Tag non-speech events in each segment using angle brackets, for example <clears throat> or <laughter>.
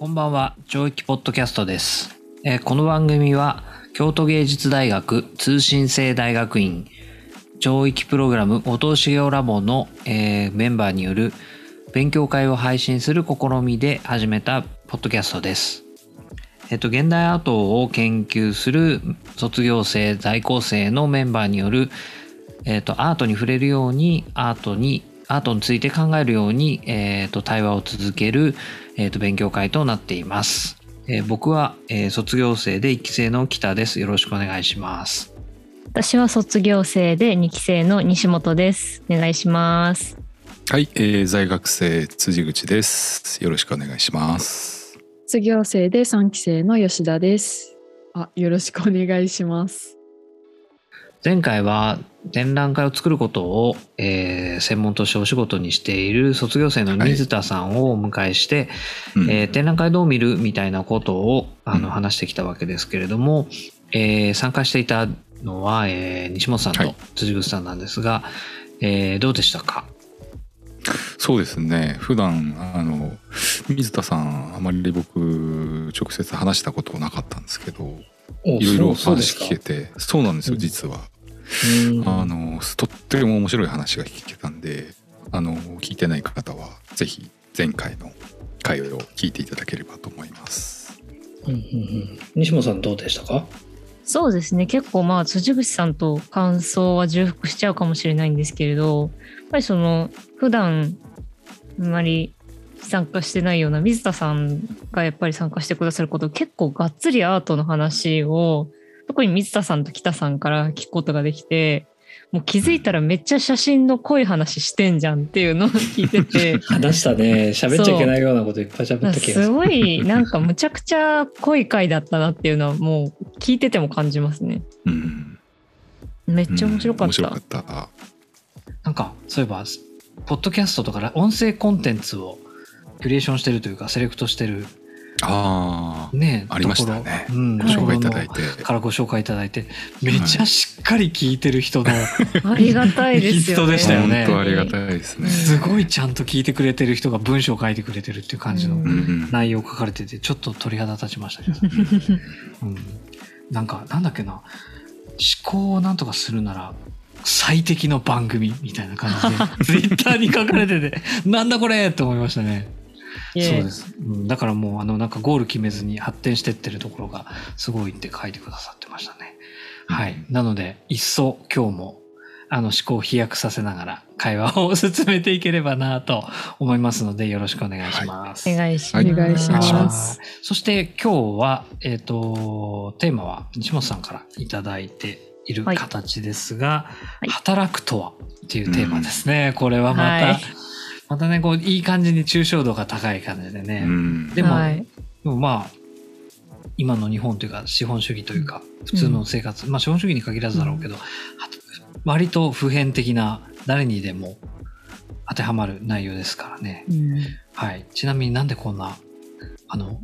こんばんは、上域ポッドキャストです。えーこの番組は、京都芸術大学通信制大学院上域プログラム音修行ラボの、えーメンバーによる勉強会を配信する試みで始めたポッドキャストです。えっと、現代アートを研究する卒業生、在校生のメンバーによる、えっと、アートに触れるように、アートに、アートについて考えるように、えっと、対話を続ける、えっと、勉強会となっています。えー僕は、えー卒業生で1期生の北です。よろしくお願いします。私は卒業生で2期生の西本です。お願いします。はい、えー在学生辻口です。よろしくお願いします。卒業生で3期生の吉田です。あ、よろしくお願いします。前回は展覧会を作ることを、えー専門としてお仕事にしている卒業生の水田さんをお迎えして、うん。えー展覧会どう見るみたいなことをあのうん。話してきたわけですけれども、えー参加していたのは、えー西本さんとはい。辻口さんなんですが、えーどうでしたか？そうですね。普段あの水田さんあまり僕直接話したことなかったんですけど、いろいろお話聞けて、そうなんですようん。実は。うんあのとっても面白い話が聞けたんで、あの聞いてない方はぜひ前回の回を聞いていただければと思います。うんうんうん西本さんどうでしたか？そうですね。結構まあ辻口さんと感想は重複しちゃうかもしれないんですけれど、やっぱりその普段あまり参加してないような水田さんがやっぱり参加してくださること結構がっつりアートの話を特に水田さんと北さんから聞くことができてもう気づいたらめっちゃ写真の濃い話してんじゃんっていうのを <laughs> 聞いてて話したね喋っちゃいけないようなこといっぱい喋った気がするすごいなんかむちゃくちゃ濃い回だったなっていうのはもう聞いてても感じますね。うん、めっちゃ面白かった。うん面白かった。なんかそういえばポッドキャストとか音声コンテンツをキュレーションしてるというかセレクトしてるああ、ねありましたね。うん、ご紹介いただいとて。からご紹介いただいて。めちゃしっかり聞いてる人の、<laughs> ありがたいですよね。人でしたよね。ありがたいですね。すごいちゃんと聞いてくれてる人が文章を書いてくれてるっていう感じの内容書かれててちょっと鳥肌立ちましたけど、うん、なんかなんだっけな。思考をなんとかするなら最適の番組みたいな感じで <laughs> ツイッターに書かれててなんだこれって思いましたね。そうです、うん、だからもうあのなんかゴール決めずに発展してってるところがすごいって書いてくださってましたね。はい。なので一層今日もあの思考を飛躍させながら会話を進めていければなと思いますのでよろしくお願いします。お願いしはいます。お願いしますはいそして今日は、えっ、と、テーマは西本さんからいただいているはい形ですが、い働くとはっていうテーマですね。これはまた、はいまたね、こう、いい感じに抽象度が高い感じでね。うんでも、はいでもまあ、今の日本というか資本主義というか、普通の生活、まあ資本主義に限らずだろうけど、は割と普遍的な誰にでも当てはまる内容ですからね。うんはい。ちなみになんでこんな、あの、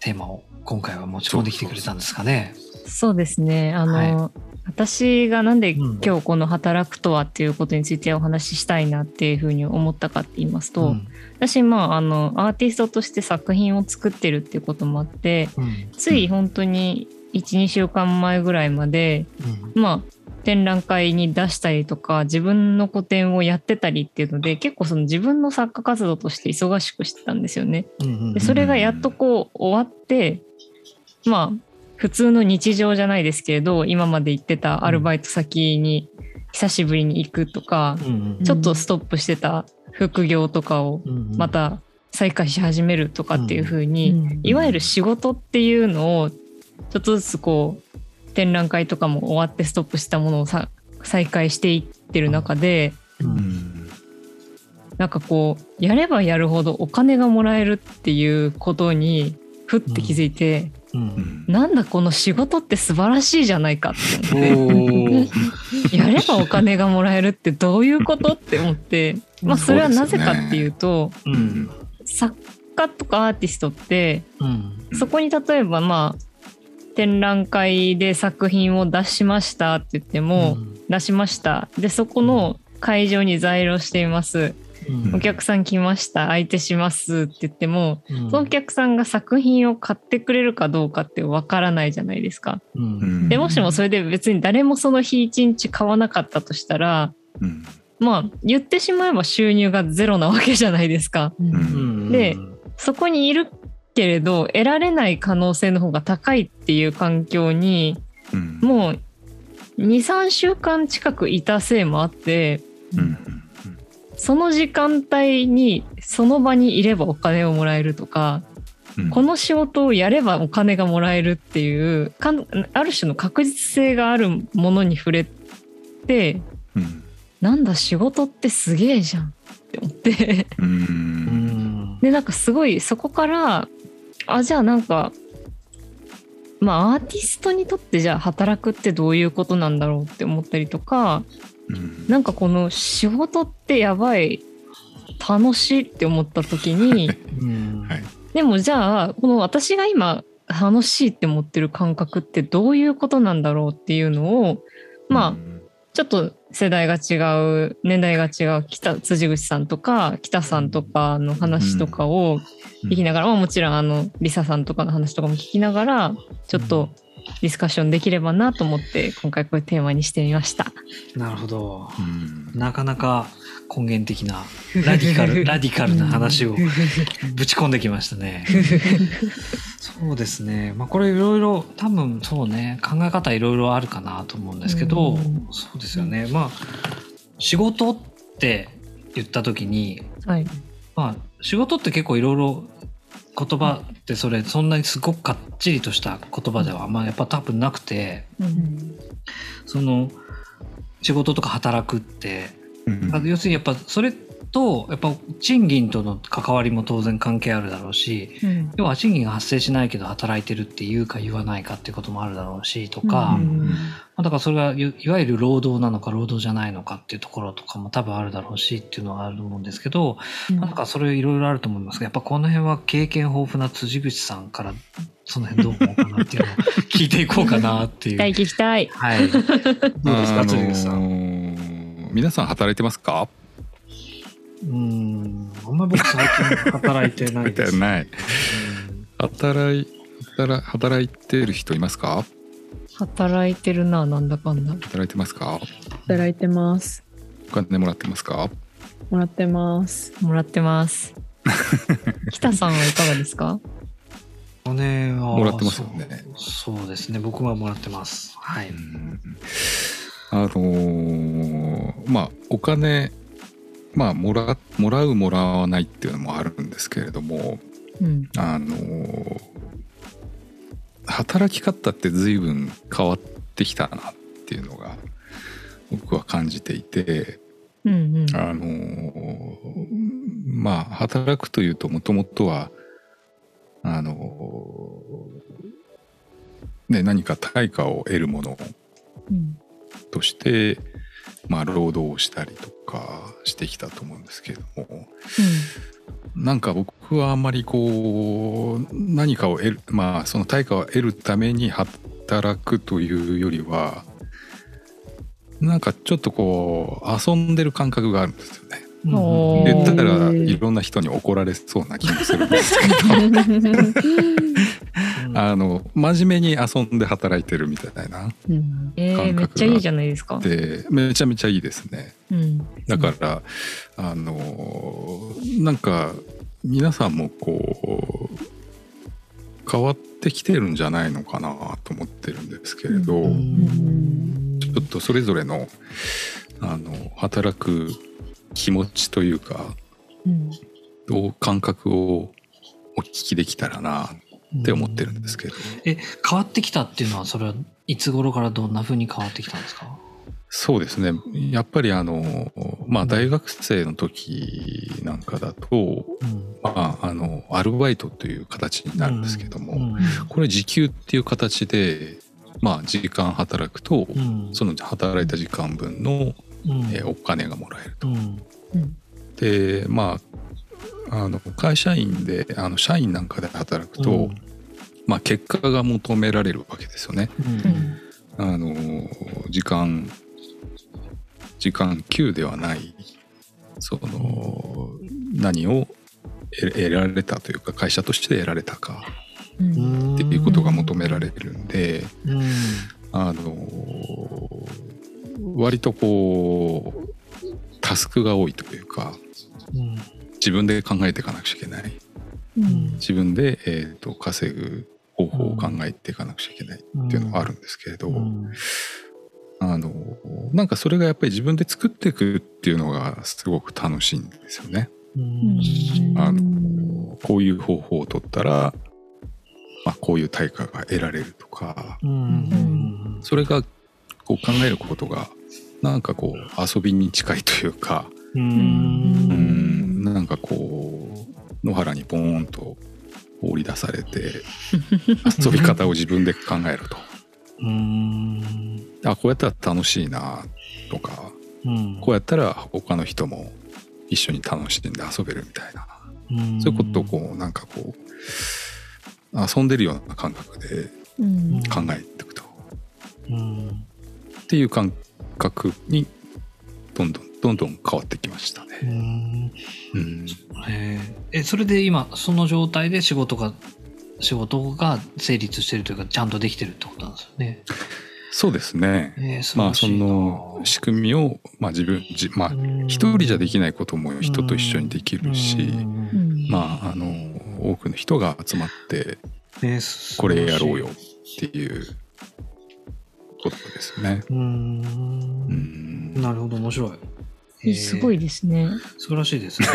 テーマを今回は持ち込んできてくれたんですかね。そうですね。あの、は私がなんでうん。今日この働くとはっていうことについてお話ししたいなっていうふうに思ったかって言いますと、うん。私まああのアーティストとして作品を作ってるっていうこともあって、うん。つい本当に12週間前ぐらいまでうん。まあ展覧会に出したりとか自分の個展をやってたりっていうので結構その自分の作家活動として忙しくしてたんですよね。でそれがやっとこう終わってまあ普通の日常じゃないですけれど今まで行ってたアルバイト先に久しぶりに行くとか、うんうんちょっとストップしてた副業とかをうんまた再開し始めるとかっていう風に、うんいわゆる仕事っていうのをちょっとずつこう展覧会とかも終わってストップしたものをさ再開していってる中でううんん。なんかこうやればやるほどお金がもらえるっていうことにふって気づいて、ううん。んなんだこの仕事って素晴らしいじゃないかって思って。やればお金がもらえるってどういうことって思って、まあ、それはなぜかっていうとうん。作家とかアーティストってうん。そこに例えばまあ展覧会で作品を出しましたって言っても、出しました。でそこの会場に在庫しています。うんお客さん来ました相手しますって言っても、うん。そのお客さんが作品を買ってくれるかどうかってわからないじゃないですか。うん。うんでもしもそれで別に誰もその日一日買わなかったとしたらうん。まあ言ってしまえば収入がゼロなわけじゃないですか。でそこにいるけれど得られない可能性の方が高いっていう環境にうん。もう23週間近くいたせいもあってうんその時間帯にその場にいればお金をもらえるとかうん。この仕事をやればお金がもらえるっていうかんある種の確実性があるものに触れてうん。なんだ仕事ってすげえじゃんって思って。でなんかすごいそこからあじゃあなんかまあアーティストにとってじゃあ働くってどういうことなんだろうって思ったりとかうん。なんかこの仕事ってやばい楽しいって思った時にうん。はい。でもじゃあこの私が今楽しいって思ってる感覚ってどういうことなんだろうっていうのをまあちょっと世代が違う年代が違う北辻口さんとか北さんとかの話とかを聞きながら、まあ、もちろんあのリサさんとかの話とかも聞きながらちょっとディスカッションできればなと思って今回こういうテーマにしてみました。なるほどうんなかなか根源的なラディカル <laughs> ラディカルな話を <laughs> ぶち込んできましたね。そうですね。まあこれいろいろ多分そうね考え方いろいろあるかなと思うんですけど、うんそうですよね。まあ仕事って言った時に、はい、まあ仕事って結構いろいろ言葉ってそれそんなにすごくかっちりとした言葉ではまあやっぱ多分なくて、うん。その仕事とか働くって。うんあ要するにやっぱそれとやっぱ賃金との関わりも当然関係あるだろうしうん要は賃金が発生しないけど働いてるって言うか言わないかっていうこともあるだろうしとか、うんまあだからそれがいいわゆる労働なのか労働じゃないのかっていうところとかも多分あるだろうしっていうのはあると思うんですけど、まあなんかそれいろいろあると思いますがやっぱこの辺は経験豊富な辻口さんからその辺どう思うかなっていうのを <laughs> 聞いていこうかなっていう。聞きたい聞きたい。はい。どうですか、あの辻口さん。ー皆さん働いてますか？うーん、あんまり僕最近働いてないです。ないうん働い働働いてる人いますか？働いてるななんだかんだ。働いてますか？働いてます。お金もらってますか？もらってます。もらってます。<laughs> 北さんはいかがですか？お金はもらってますよねそうそうですね。僕はもらってます。はい。うんあのーまあお金まあもらもらうもらわないっていうのもあるんですけれどもうん。あのー働き方って随分変わってきたなっていうのが僕は感じていてうんうん。あのーまあ働くというともともとはあのーね何か対価を得るものうん。として、まあ、労働をしたりとかしてきたと思うんですけれども。なんか僕はあんまりこう何かを得るまあその対価を得るために働くというよりはなんかちょっとこう遊んでる感覚があるんですよね。言ったらいろんな人に怒られそうな気もするんですけど。う <laughs> んあの真面目に遊んで働いてるみたいなうん。えー、めっちゃいいじゃないですか。でめちゃめちゃいいですね。うん。だから、あのなんか皆さんもこう変わってきてるんじゃないのかなと思ってるんですけれど、うちんょっとそれぞれのあの働く気持ちというかうん。どう感覚をお聞きできたらなって思ってるんですけど、え、変わってきたっていうのは、それはいつ頃からどんな風に変わってきたんですか？そうですね。やっぱりあのまあ大学生の時なんかだと、うん。まあ、あのアルバイトという形になるんですけども、うん。これ時給っていう形で、まあ、時間働くと、うん。その働いた時間分の、うん。えーお金がもらえると。うん。うん。でまああの会社員であの社員なんかで働くと、うん。まあ、結果が求められるわけですよね。うん。うん。あの時間時間給ではないその何を得得られたというか会社として得られたか。うん。っていうことが求められるんで、うん。あの割とこうタスクが多いというかうん自分で考えていかなくちゃいけない。うん。自分で、えー、と稼ぐ方法を考えていかなくちゃいけないっていうのがあるんですけれど、うん。あのなんかそれがやっぱり自分で作っていくっていうのがすごく楽しいんですよね。うん。あのこういう方法を取ったら、まあ、こういう対価が得られるとかうん。それがこう考えることがなんかこう遊びに近いというか、ううんん、なんかこう野原にポーンと放り出されて <laughs> 遊び方を自分で考えると。うん。あこうやったら楽しいなとかうん。こうやったら他の人も一緒に楽しんで遊べるみたいな。うん。そういうことをこうなんかこう遊んでるような感覚でうん。考えていくと、うん。っていう感覚にどんどんどんどん変わってきましたうね。んうん、へええそれで今その状態で仕事が仕事が成立してるというかちゃんとできてるってことなんですよね。そうですね。えー、まあその仕組みを、まあ、自分じまあうん一人じゃできないことも人と一緒にできるし、まああの多くの人が集まってえーこれやろうよっていうことですね。ううんんなるほど面白い。えーすごいですね。素晴らしいですね。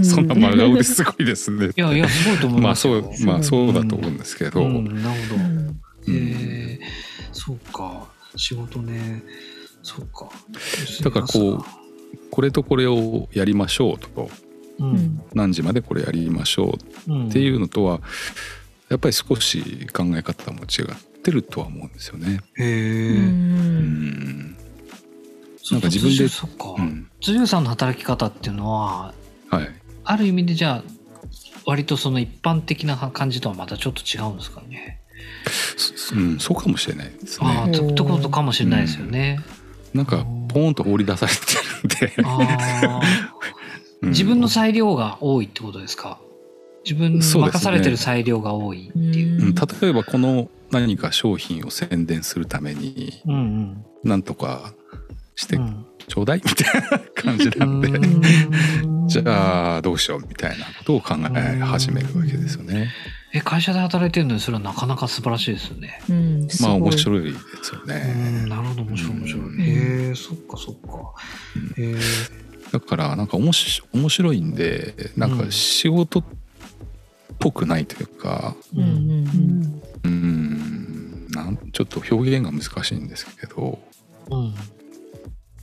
うそんな真顔ですごいですね。いやいやすごいと思いまあますよ。そうまあそうだと思うんですけど、うんなるほど。うんへえそうか仕事ねそうか。だからこうこれとこれをやりましょうとううんん何時までこれやりましょううんっていうのとはやっぱり少し考え方も違ってるとは思うんですよね。へうえ。うんんなんか自分でそっか。うん辻さんの働き方っていうのははい。ある意味でじゃあ割とその一般的な感じとはまたちょっと違うんですかね。そうん、そうかもしれないですああね。とってことかもしれないですよね。なんかポーンと放り出されてるんで、ああ <laughs> うん自分の裁量が多いってことですか？自分任されてる裁量が多いっていう。うん例えばこの何か商品を宣伝するためにうんうん。なんとかしてうんちょうだいみたいな感じなんで、うんじゃあどうしようみたいなことを考え始めるわけですよね。え会社で働いてるのにそれはなかなか素晴らしいですよね。うんまあ面い。白いですようねん。なるほど面白い面白い。うんへえそっかそっか。へえだからなんか面白面白いんでなんか仕事っぽくないというかうんうんうんなんちょっと表現が難しいんですけどうん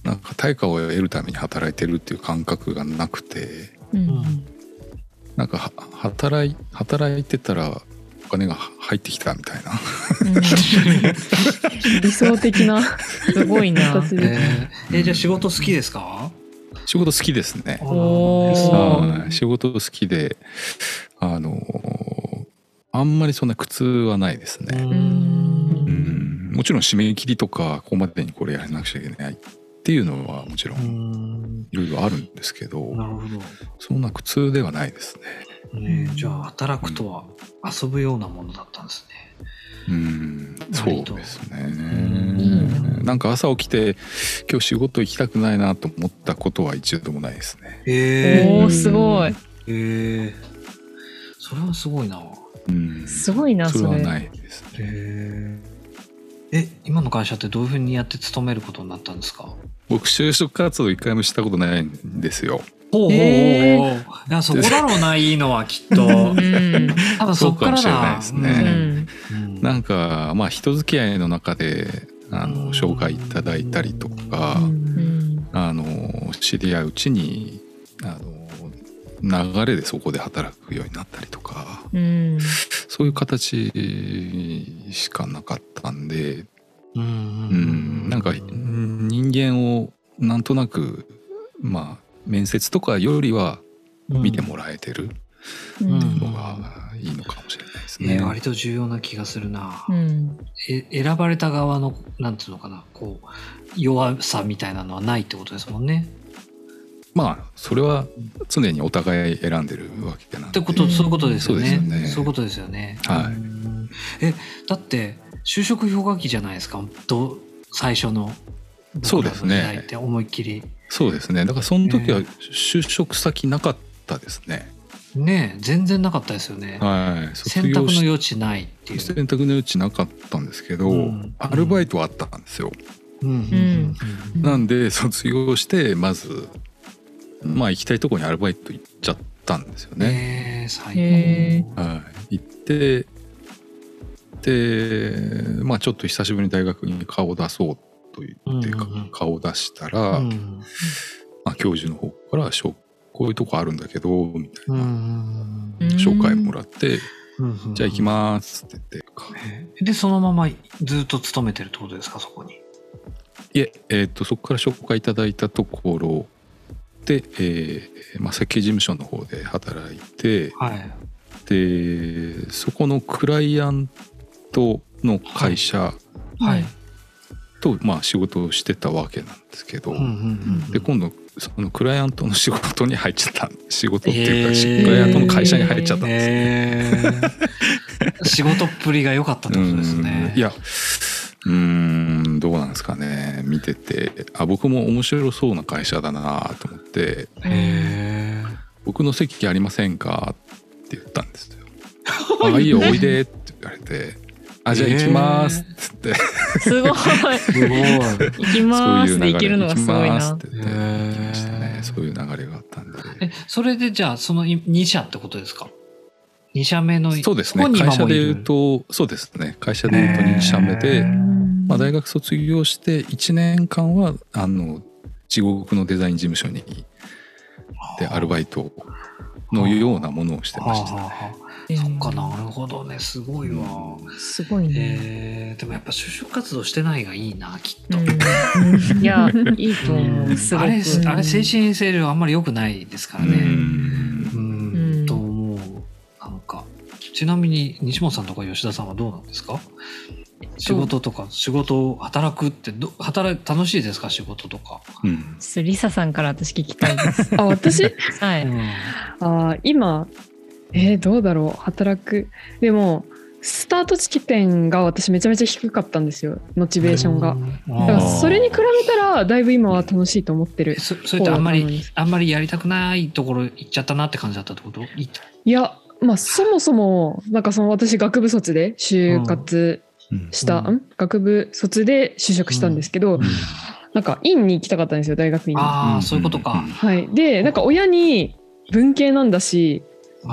なんか対価を得るために働いてるっていう感覚がなくてうん。うん。なんかは働い働いてたらお金が入ってきたみたいな。理想的な。すごいな。えー。えじゃあ仕事好きですか？仕事好きですね。仕事好きであのあんまりそんな苦痛はないですね。ううん。うん。もちろん締め切りとかここまでにこれやらなくちゃいけないっていうのはもちろうんんいろいろあるんですけどなるほど。そんな苦痛ではないですね。ねじゃあ働くとは遊ぶようなものだったんですね。うんそうですねん。なんか朝起きて今日仕事行きたくないなと思ったことは一度もないですね。へおおすごい。えへえそれはすごいな。うんすごいなそれ。それはないですね。へええ今の会社ってどういうふうにやって勤めることになったんですか？僕就職活動一回もしたことないんですよ。ほうほうほうほう。へいやそこだろうないいのはきっと。うん <laughs> 多分そっからそうかもしれないだ。ですうねんうんなんかまあ人付き合いの中であうんの紹介いただいたりとか、うんあの知り合ううちにあの流れでそこで働くようになったりとかうんそういう形しかなかったんで、うんうん、なん。かうん人間をなんとなくまあ面接とかよりは見てもらえてるうん。のがいいのかもしれないですね。えー割と重要な気がするな。うん。え選ばれた側のなんていうのかな。こう弱さみたいなのはないってことですもんね。まあそれは常にお互い選んでるわけなんで。ってことそういうことですよね。そうですよね。そういうことですよね。はい。うん。えだって就職氷河期じゃないですか。ど最初の。そうですね僕らの時代って。思いっきり。そうですね。だからその時はね就職先なかったですね、ねえ。全然なかったですよね。はい。卒選択の余地ないっていう。選択の余地なかったんですけど、うん。アルバイトはあったんですよ、うん。うん。うん。なんで卒業してまずまあ行きたいところにアルバイト行っちゃったんですよね。ねえ最へ高。はい、行ってでまあちょっと久しぶりに大学に顔を出そうと言ってか、うんうんうん。顔を出したら、うんまあ、教授の方からしょ「こういうとこあるんだけど」みたいうんうな、んうん。紹介もらってうんうん「じゃあ行きます」って言ってでそのままずっと勤めてるってことですかそこに？いええー、とそこから紹介いただいたところで、えーまあ、設計事務所の方で働いてはい。でそこのクライアントの会社はい。と、まあ、仕事をしてたわけなんですけど、で今度そのクライアントの仕事に入っちゃった <laughs> 仕事っていうか、へークライアントの会社に入っちゃったんですね。へー仕事っぷりが良かったってことですね。うんいやうーんどうなんですかね見ててあ僕も面白そうな会社だなと思ってへー「僕の席ありませんか?」って言ったんですよ。あいいよおいでって言われて「あじゃあ行きます」って言ってすごい。<laughs> すごい。行きまそういう流れーすで行けるのがすごいなっ。て言っましたねそういう流れがあったんで。え、それでじゃあその2社ってことですか ?2 社目のそうですね会社でいるうとそうですね会社で言うと2社目で、まあ、大学卒業して1年間はあの地獄のデザイン事務所にでアルバイトのようなものをしてましたね。そっかなるほどねすごいわ。すごいね。えー、でもやっぱ就職活動してないがいいなきっと。うんいや、いいと思う。すごく。あれあれ精神衛生上あんまり良くないですからうね。んうん、うんと思うなんかちなみに西本さんとか吉田さんはどうなんですか？仕事とか仕事を働くってど働い楽しいですか？仕事とか、うんリサさんから私聞きたいです。あ私？はい。うんあ今えーどうだろう。働く。でもスタート地点が私めちゃめちゃ低かったんですよ。モチベーションが。だからそれに比べたらだいぶ今は楽しいと思ってるえそそれってあんまりあんまりやりたくないところ行っちゃったなって感じだったってこと？いいやまあそもそもなんかその私学部卒で就活うん。した、うん？ん学部卒で就職したんですけど、なんか院に行きたかったんですよ大学院に。ああそういうことか、はい、でなんか親に文系なんだし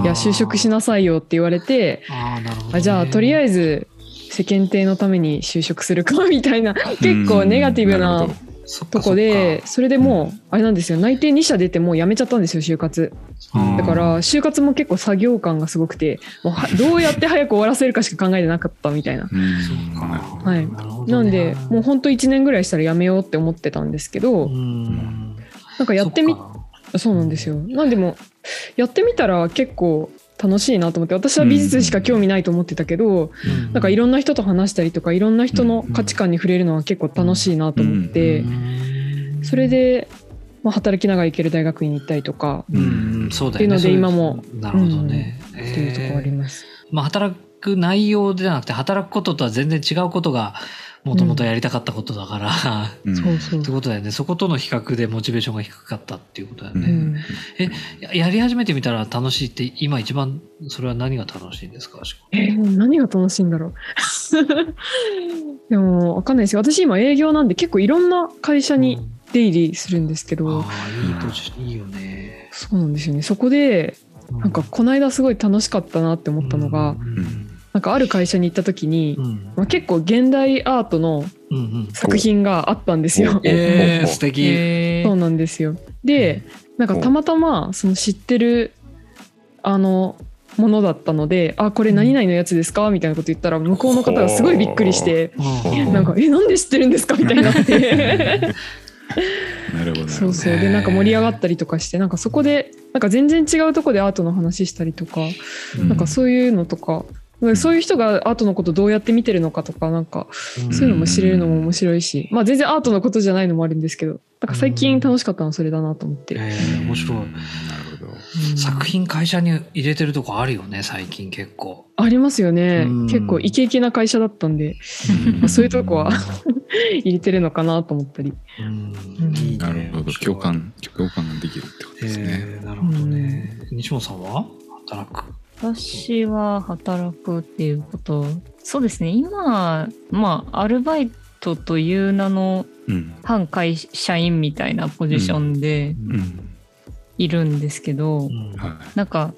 いや就職しなさいよって言われてあーなるほど、ね、あじゃあとりあえず世間体のために就職するかみたいな結構ネガティブなとこでそれでもうあれなんですよ。内定2社出てもう辞めちゃったんですよ就活。かだから就活も結構作業感がすごくてもうは <laughs> どうやって早く終わらせるかしか考えてなかったみたいな。はい。なんでもうほんと1年ぐらいしたら辞めようって思ってたんですけどうん。なんかやってみそうなんですよ。なんでもやってみたら結構楽しいなと思って私は美術しか興味ないと思ってたけど、うん。なんかいろんな人と話したりとかいろんな人の価値観に触れるのは結構楽しいなと思って、うん。それで、まあ、働きながら行ける大学院に行ったりとかうん。うん。そうだよね。っていうので今もなるほどね、っていうところあります。まあ、働く内容ではなくて働くこととは全然違うことがもともとやりたかったことだから、うん。<laughs> そうそう。ってことだよね。そことの比較でモチベーションが低かったっていうことだよね、うん。ややり始めてみたら楽しいって今一番それは何が楽しいんですか？えー何が楽しいんだろう？<laughs> でもわかんないですよ。私今営業なんで結構いろんな会社に出入りするんですけど、ああいいいいよね。そうなんですよね。そこでなんかこの間すごい楽しかったなって思ったのが、うんなんかある会社に行った時に、うん。まあ、結構現代アートのうんうん。作品があったんですよ。えー、素敵、へそうなんですよ。でなんかたまたまその知ってるあのものだったので「あこれ何々のやつですか?」みたいなこと言ったら向こうの方がすごいびっくりしてうん。なんか「えなんで知ってるんですか?」みたいになって。なるほどなるほどそうそう。でなんか盛り上がったりとかしてなんかそこでなんか全然違うとこでアートの話したりとかうん。なんかそういうのとかうんそういう人がアートのことどうやって見てるのかとかなんかそういうのも知れるのも面白いし、まあ全然アートのことじゃないのもあるんですけどなんか最近楽しかったのはそれだなと思って、えー面白い。うん。なるほど。作品会社に入れてるとこあるよね最近結構。ありますよね、うん。結構イケイケな会社だったんで、まあそういうとこは <laughs> 入れてるのかなと思ったり。うん。いいね。なるほど。共感、共感ができるってことですね。えーなるほどね。西本さんは？働く私は働くっていうこと。そうですね。今まあアルバイトという名のうん。反会社員みたいなポジションでうん。いるんですけど、なんか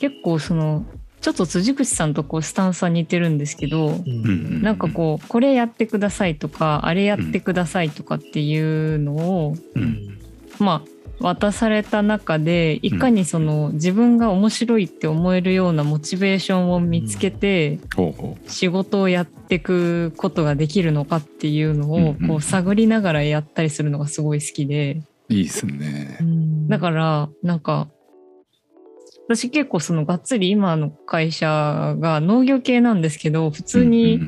結構そのちょっと辻口さんとこうスタンスは似てるんですけど、なんかこうこれやってくださいとかあれやってくださいとかっていうのを、まあ渡された中でいかにその自分が面白いって思えるようなモチベーションを見つけて仕事をやっていくことができるのかっていうのをこう探りながらやったりするのがすごい好きで。う。いいですね。だからなんか私結構そのがっつり今の会社が農業系なんですけど普通うんに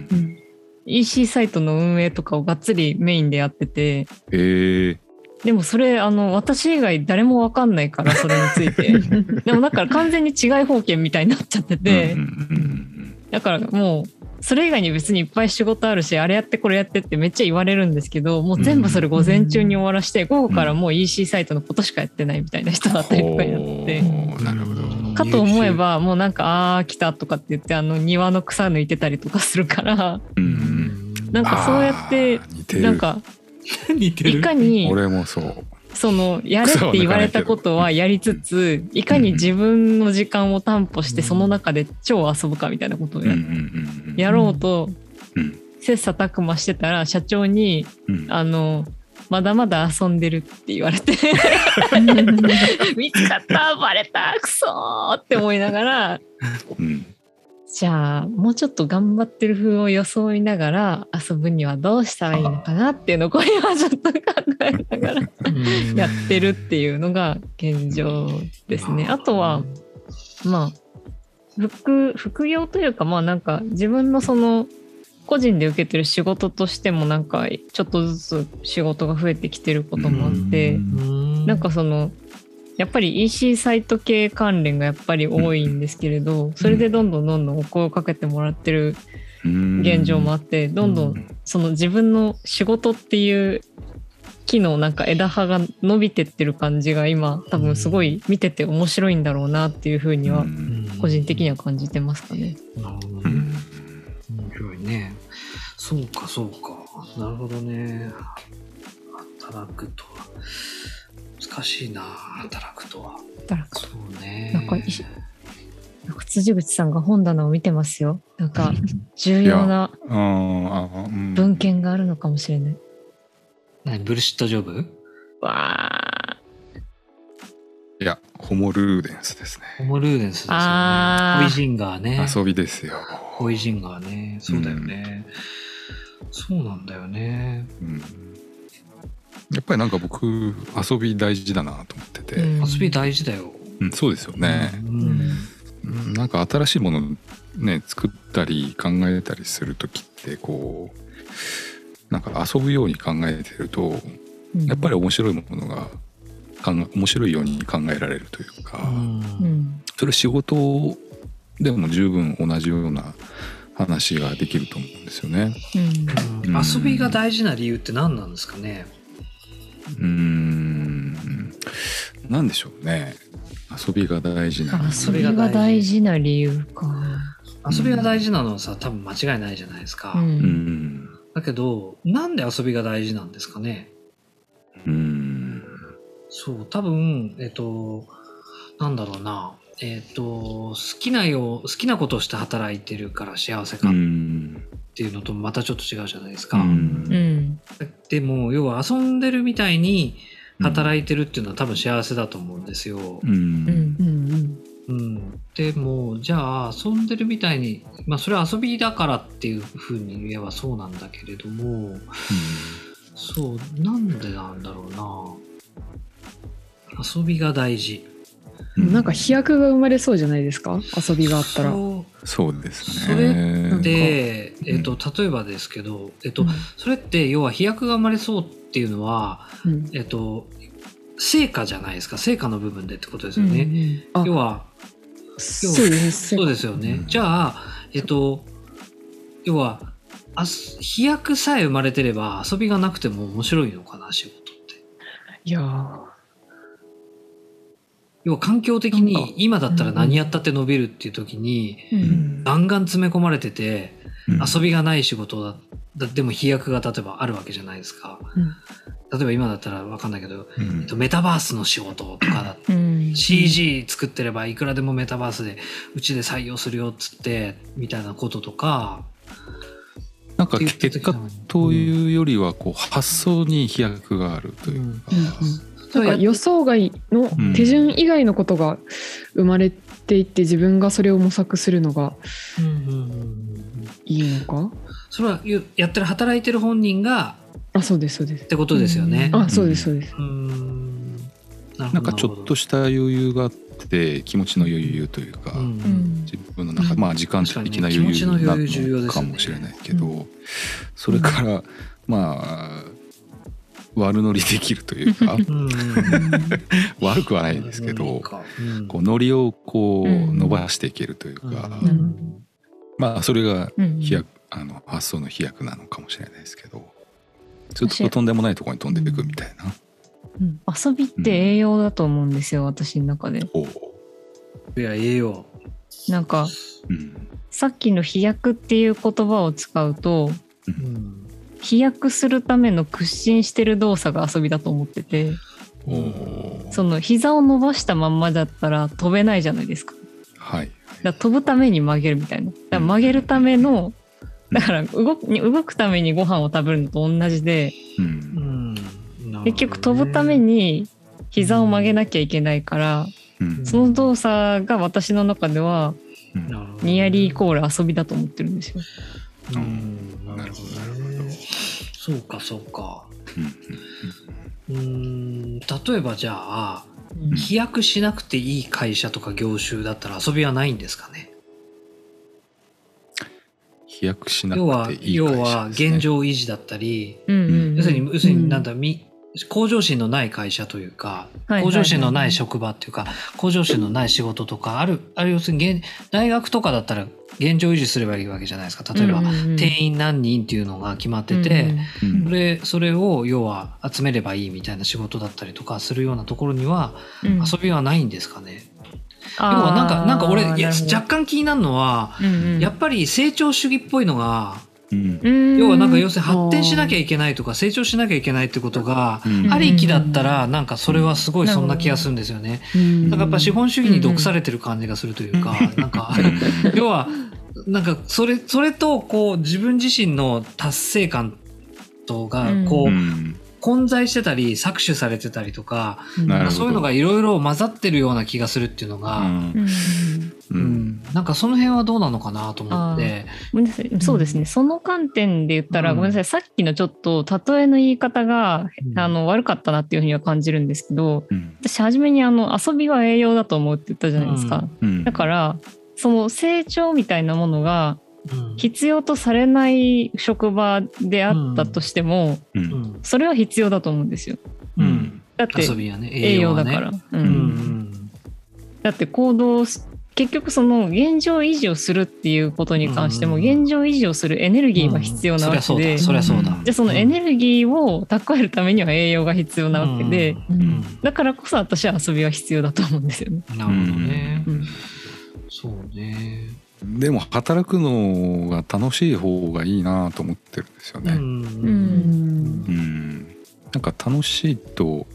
EC サイトの運営とかをがっつりメインでやってて。ええ。でもそれあの私以外誰もわかんないからそれについて <laughs> でもだから完全に違い方権みたいになっちゃってて、うんうんうんだからもうそれ以外に別にいっぱい仕事あるしあれやってこれやってってめっちゃ言われるんですけどもう全部それ午前中に終わらして午後からもう EC サイトのことしかやってないみたいな人だったりとかになって。なるほど。かと思えばもうなんか「あー来た」とかって言ってあの庭の草抜いてたりとかするからうんうん。なんかそうやってなんか <laughs> 似てる？いかに俺もそう。そのやれって言われたことはやりつついかに自分の時間を担保してその中で超遊ぶかみたいなことをやろうとうん。切磋琢磨してたら社長にうん。あのまだまだ遊んでるって言われて。<laughs> 見つかったバレたクソーって思いながらうんじゃあもうちょっと頑張ってる風を装いながら遊ぶにはどうしたらいいのかなっていうのをこれはちょっと考えながらやってるっていうのが現状ですね。あとはまあ副副業というかまあなんか自分のその個人で受けてる仕事としてもなんかちょっとずつ仕事が増えてきてることもあってうん。なんかそのやっぱり EC サイト系関連がやっぱり多いんですけれどそれでどんどんどんどんお声をかけてもらってる現状もあってどんどんその自分の仕事っていう木のなんか枝葉が伸びてってる感じが今多分すごい見てて面白いんだろうなっていうふうには個人的には感じてますかね。なるほどね。うん面白いね。そうかそうかなるほどね。働くとは難しいな働くとは。だからそうね。なんかいなんか辻口さんが本棚を見てますよ。なんか重要なうんあうん。文献があるのかもしれない。何ブルシットジョブ？わあ。いやホモルーデンスですホモルーデンスですよね。ホイジンガーね。ね遊びですよ。ホイジンガーね。そうだよね、そうなんだよね。うんやっぱりなんか僕遊び大事だなと思ってて、うん。遊び大事だよ、うんそうですよね、うん。うん。なんか新しいものね作ったり考えたりする時ってこうなんか遊ぶように考えてるとやっぱり面白いものが考え面白いように考えられるというか、うん。それ仕事でも十分同じような話ができると思うんですよね。うん。うん。遊びが大事な理由って何なんですかね？うーん。なんでしょうね。遊びが大事な。遊びが大事。な理由か。遊びが大事なのはさ多分間違いないじゃないですか、うん。うんだけどなんで遊びが大事なんですかね？うん。そう多分えっとなんだろうな。えっと好きなよう好きなことをして働いてるから幸せうかっんていうのとまたちょっと違うじゃないですか、うん。うんでも要は遊んでるみたいに働いてるっていうのは多分幸せだと思うんですよ。う、ん。うん。うん。うん、でもじゃあ遊んでるみたいにまあそれは遊びだからっていうふうに言えばそうなんだけれどもそうなんでなんだろうな。遊びが大事。うんなんか飛躍が生まれそうじゃないですか？遊びがあったら。そうですそれね。で、うんえっと、例えばですけど、えっとうんそれって要は飛躍が生まれそうっていうのは、うんえっと、成果じゃないですか？成果の部分でってことですよね。うんあ要はそうですね。そうですよね。うんじゃあ、えっと、要は飛躍さえ生まれてれば遊びがなくても面白いのかな仕事って。いやー要は環境的に今だったら何やったって伸びるっていう時に、うん。ガンガン詰め込まれててうん。遊びがない仕事だだでも飛躍が例えばあるわけじゃないですか。うん。例えば今だったら分かんないけど、うん。えっと、メタバースの仕事とかだうん。CG 作ってればいくらでもメタバースでうちで採用するよっつってみたいなこととかなんかって言って結果というよりはこう発想に飛躍があるというか、うん。うんなんか予想外のうん。手順以外のことが生まれていって自分がそれを模索するのがうんうんうんうん。いいのか？それはゆやってる働いてる本人があそうですそうです。ってことですよね。あそうですそうです。なんかちょっとした余裕があって気持ちの余裕というか、うん。うん自分の中、まあ時間的な余裕なのかもしれないけど、それからまあ悪乗りできるというか <laughs> 悪くはないですけどうん。こうノリをこううん伸ばしていけるというか、まあそれがうん。飛躍あの発想の飛躍なのかもしれないですけどずっととんでもないところに飛んでいくみたいな。うん。遊びって栄養だと思うんですよ私の中で。いや栄養。なんかうん。さっきの飛躍っていう言葉を使うとうん飛躍するための屈伸してる動作が遊びだと思っててその膝を伸ばしたまんまだったら飛べないじゃないですか。はい。だ飛ぶために曲げるみたいな。だから曲げるためのだから動く動くためにご飯を食べるのと同じでううん。結局飛ぶために膝を曲げなきゃいけないからうん。その動作が私の中ではニアリーイコール遊びだと思ってるんですよ。うん。なるほどなるほどそうかそうか。うんうーん例えばじゃあうん。飛躍しなくていい会社とか業種だったら遊びはないんですかね？飛躍しな要はくていい要会社はですね。現状維持だったり、うんうんうん。要するに要するになんだ、み向上心のない会社というか、向上心のない職場っていうか向上心のない仕事とかあるある要するに現大学とかだったら現状維持すればいいわけじゃないですか。例えば、定員何人っていうのが決まってて、うんそれそれを要は集めればいいみたいな仕事だったりとかするようなところには遊びはないんですかね、要はなんかなんか俺若干気になるのは、やっぱり成長主義っぽいのが要はなんか要するに発展しなきゃいけないとか成長しなきゃいけないってことがうん。ありきだったらなんかそれはすごいそんな気がするんですよね。うん。なんかやっぱ資本主義に毒されてる感じがするというか、<laughs> なんか要はなんかそれそれとこう自分自身の達成感とがこううん混在してたり搾取されてたりとか、なるほど。そういうのがいろいろ混ざってるような気がするっていうのが、うん。うん。ううん。んなんかその辺はどうなのかなと思って。ごめんなさい。そうですね、その観点で言ったら、うん。ごめんなさい。さっきのちょっと例えの言い方が、うん。あの悪かったなっていうふうには感じるんですけどうん。私初めにあの遊びは栄養だと思うって言ったじゃないですか、うん。だからその成長みたいなものがうん必要とされない職場であったとしても、ううん。んそれは必要だと思うんですよ。うん。だって遊びはね栄養だから、ううんん。だって行動す結局その現状維持をするっていうことに関してもうん。現状維持をするエネルギーが必要なわけで、うんそりゃそうだ。そりゃそうだ。じゃあそのエネルギーを蓄えるためには栄養が必要なわけで、うん。うん。だからこそ私は遊びは必要だと思うんですよね。なるほどね。うん。そうねでも働くのが楽しい方がいいなと思ってるんですよね。うん。うん。うんなんか楽しいと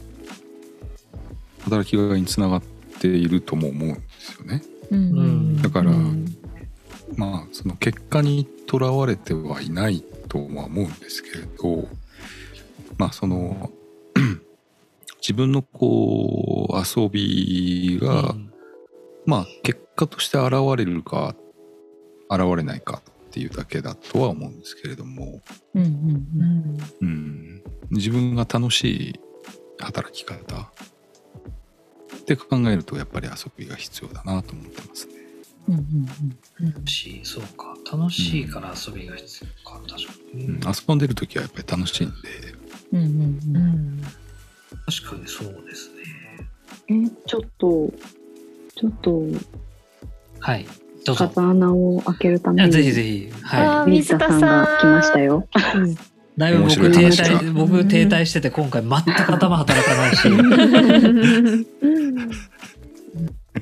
働きがいにつながっているとも思うんですよね。うん。だからうん。まあその結果にとらわれてはいないとは思うんですけれどまあその <clears throat> 自分のこう遊びが、まあ結果として現れるか現れないかっていうだけだとは思うんですけれども、うんうんうん、自分が楽しい働き方って考えるとやっぱり遊びが必要だなと思ってますね。うんうん。楽しいそうか。楽しいから遊びが必要か。確かに、うん、遊んでる時はやっぱり楽しいんで、うんうんうんうん。確かにそうですね。えちょっとちょっと。はい風穴を開けるためにあぜひぜひ。はあ水田さんが来ましたよ。いだいぶ僕停滞僕停滞してて今回全く頭働かないし。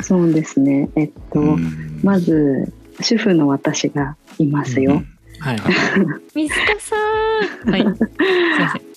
<laughs> そうですね。えっと、うん。まず主婦の私がいますよ。はい。水田さん。はい。すいません